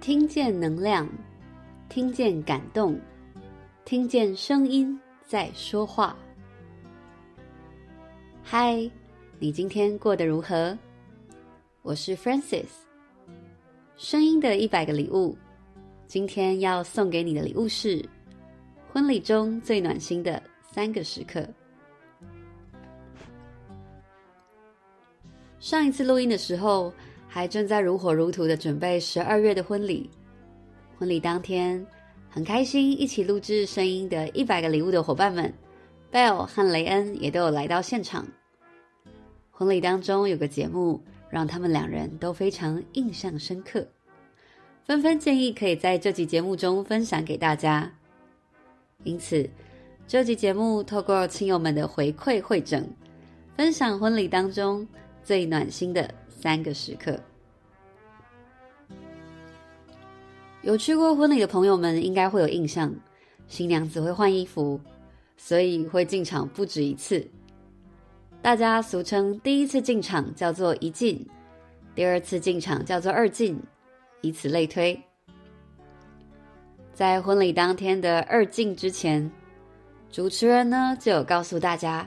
听见能量，听见感动，听见声音在说话。嗨，你今天过得如何？我是 Frances。声音的一百个礼物，今天要送给你的礼物是婚礼中最暖心的三个时刻。上一次录音的时候，还正在如火如荼的准备十二月的婚礼。婚礼当天，很开心一起录制声音的一百个礼物的伙伴们，Bell 和雷恩也都有来到现场。婚礼当中有个节目，让他们两人都非常印象深刻，纷纷建议可以在这集节目中分享给大家。因此，这集节目透过亲友们的回馈汇整，分享婚礼当中最暖心的三个时刻。有去过婚礼的朋友们应该会有印象，新娘子会换衣服，所以会进场不止一次。大家俗称第一次进场叫做一进，第二次进场叫做二进，以此类推。在婚礼当天的二进之前，主持人呢就有告诉大家，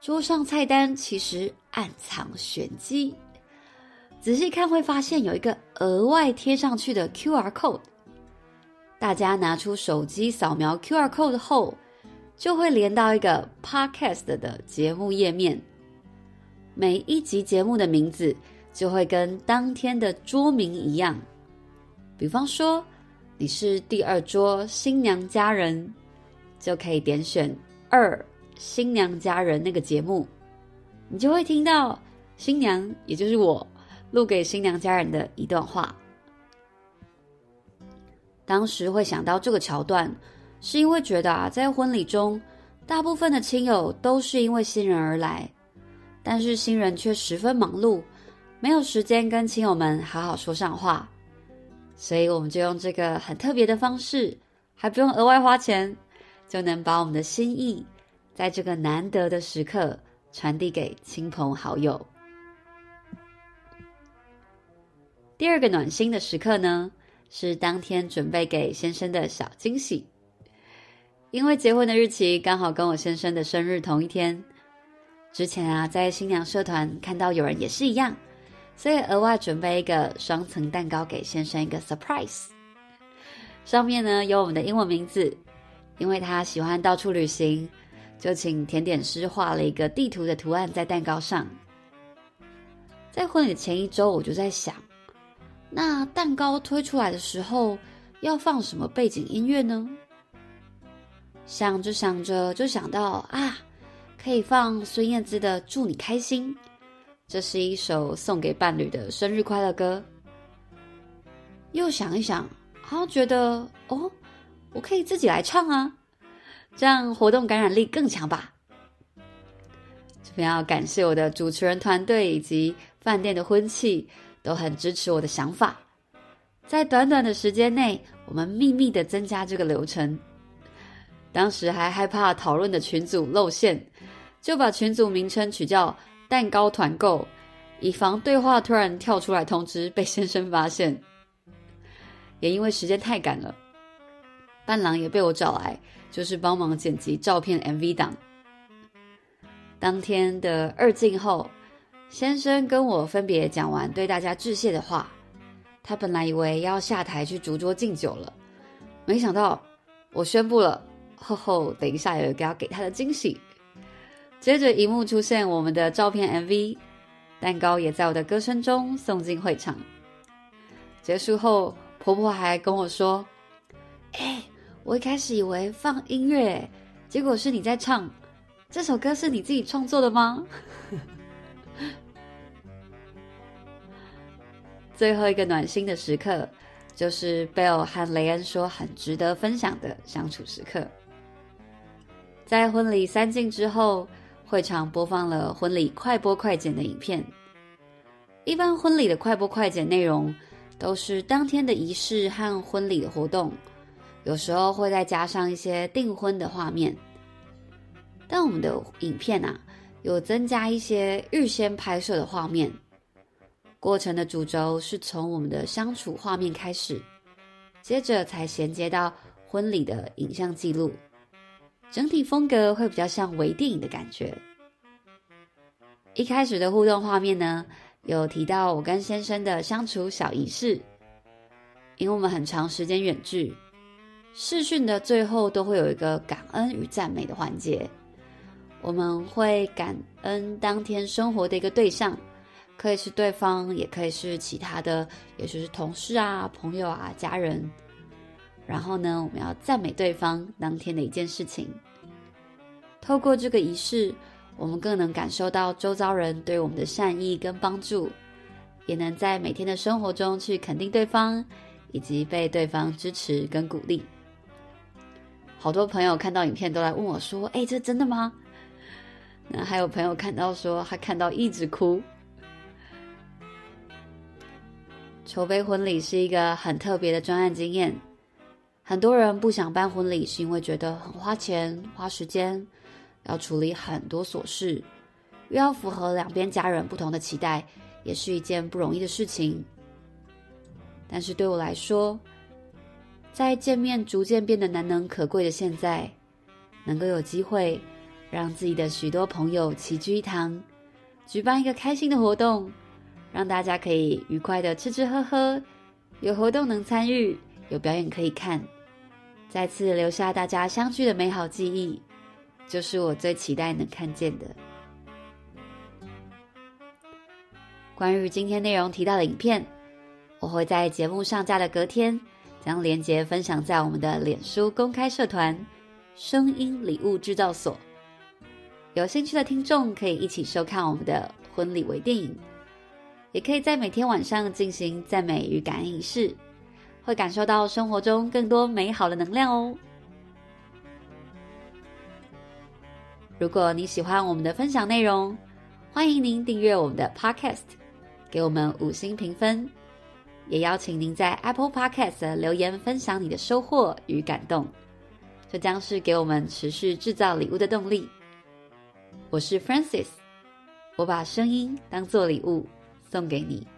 桌上菜单其实暗藏玄机，仔细看会发现有一个额外贴上去的 QR code。大家拿出手机扫描 QR code 后，就会连到一个 Podcast 的节目页面。每一集节目的名字就会跟当天的桌名一样，比方说你是第二桌新娘家人，就可以点选二新娘家人那个节目，你就会听到新娘，也就是我录给新娘家人的一段话。当时会想到这个桥段，是因为觉得啊，在婚礼中，大部分的亲友都是因为新人而来。但是新人却十分忙碌，没有时间跟亲友们好好说上话，所以我们就用这个很特别的方式，还不用额外花钱，就能把我们的心意，在这个难得的时刻传递给亲朋好友。第二个暖心的时刻呢，是当天准备给先生的小惊喜，因为结婚的日期刚好跟我先生的生日同一天。之前啊，在新娘社团看到有人也是一样，所以额外准备一个双层蛋糕给先生一个 surprise。上面呢有我们的英文名字，因为他喜欢到处旅行，就请甜点师画了一个地图的图案在蛋糕上。在婚礼的前一周，我就在想，那蛋糕推出来的时候要放什么背景音乐呢？想着想着就想到啊。可以放孙燕姿的《祝你开心》，这是一首送给伴侣的生日快乐歌。又想一想，好像觉得哦，我可以自己来唱啊，这样活动感染力更强吧。这边要感谢我的主持人团队以及饭店的婚庆，都很支持我的想法。在短短的时间内，我们秘密的增加这个流程。当时还害怕讨论的群组露馅。就把群组名称取叫“蛋糕团购”，以防对话突然跳出来通知被先生发现。也因为时间太赶了，伴郎也被我找来，就是帮忙剪辑照片 MV 档。当天的二进后，先生跟我分别讲完对大家致谢的话，他本来以为要下台去逐桌敬酒了，没想到我宣布了，吼吼等一下有一个要给他的惊喜。接着，荧幕出现我们的照片 MV，蛋糕也在我的歌声中送进会场。结束后，婆婆还跟我说：“哎，我一开始以为放音乐，结果是你在唱。这首歌是你自己创作的吗？” 最后一个暖心的时刻，就是 Bell 和雷恩说很值得分享的相处时刻。在婚礼三进之后。会场播放了婚礼快播快剪的影片。一般婚礼的快播快剪内容都是当天的仪式和婚礼的活动，有时候会再加上一些订婚的画面。但我们的影片啊，有增加一些预先拍摄的画面。过程的主轴是从我们的相处画面开始，接着才衔接到婚礼的影像记录，整体风格会比较像微电影的感觉。一开始的互动画面呢，有提到我跟先生的相处小仪式，因为我们很长时间远距，视讯的最后都会有一个感恩与赞美的环节，我们会感恩当天生活的一个对象。可以是对方，也可以是其他的，也许是同事啊、朋友啊、家人。然后呢，我们要赞美对方当天的一件事情。透过这个仪式，我们更能感受到周遭人对我们的善意跟帮助，也能在每天的生活中去肯定对方，以及被对方支持跟鼓励。好多朋友看到影片都来问我说：“哎，这真的吗？”那还有朋友看到说他看到一直哭。筹备婚礼是一个很特别的专案经验。很多人不想办婚礼，是因为觉得很花钱、花时间，要处理很多琐事，又要符合两边家人不同的期待，也是一件不容易的事情。但是对我来说，在见面逐渐变得难能可贵的现在，能够有机会让自己的许多朋友齐聚一堂，举办一个开心的活动。让大家可以愉快的吃吃喝喝，有活动能参与，有表演可以看，再次留下大家相聚的美好记忆，就是我最期待能看见的。关于今天内容提到的影片，我会在节目上架的隔天，将链接分享在我们的脸书公开社团“声音礼物制造所”，有兴趣的听众可以一起收看我们的婚礼微电影。也可以在每天晚上进行赞美与感恩仪式，会感受到生活中更多美好的能量哦。如果你喜欢我们的分享内容，欢迎您订阅我们的 Podcast，给我们五星评分，也邀请您在 Apple Podcast 留言分享你的收获与感动，这将是给我们持续制造礼物的动力。我是 Francis，我把声音当做礼物。送给你。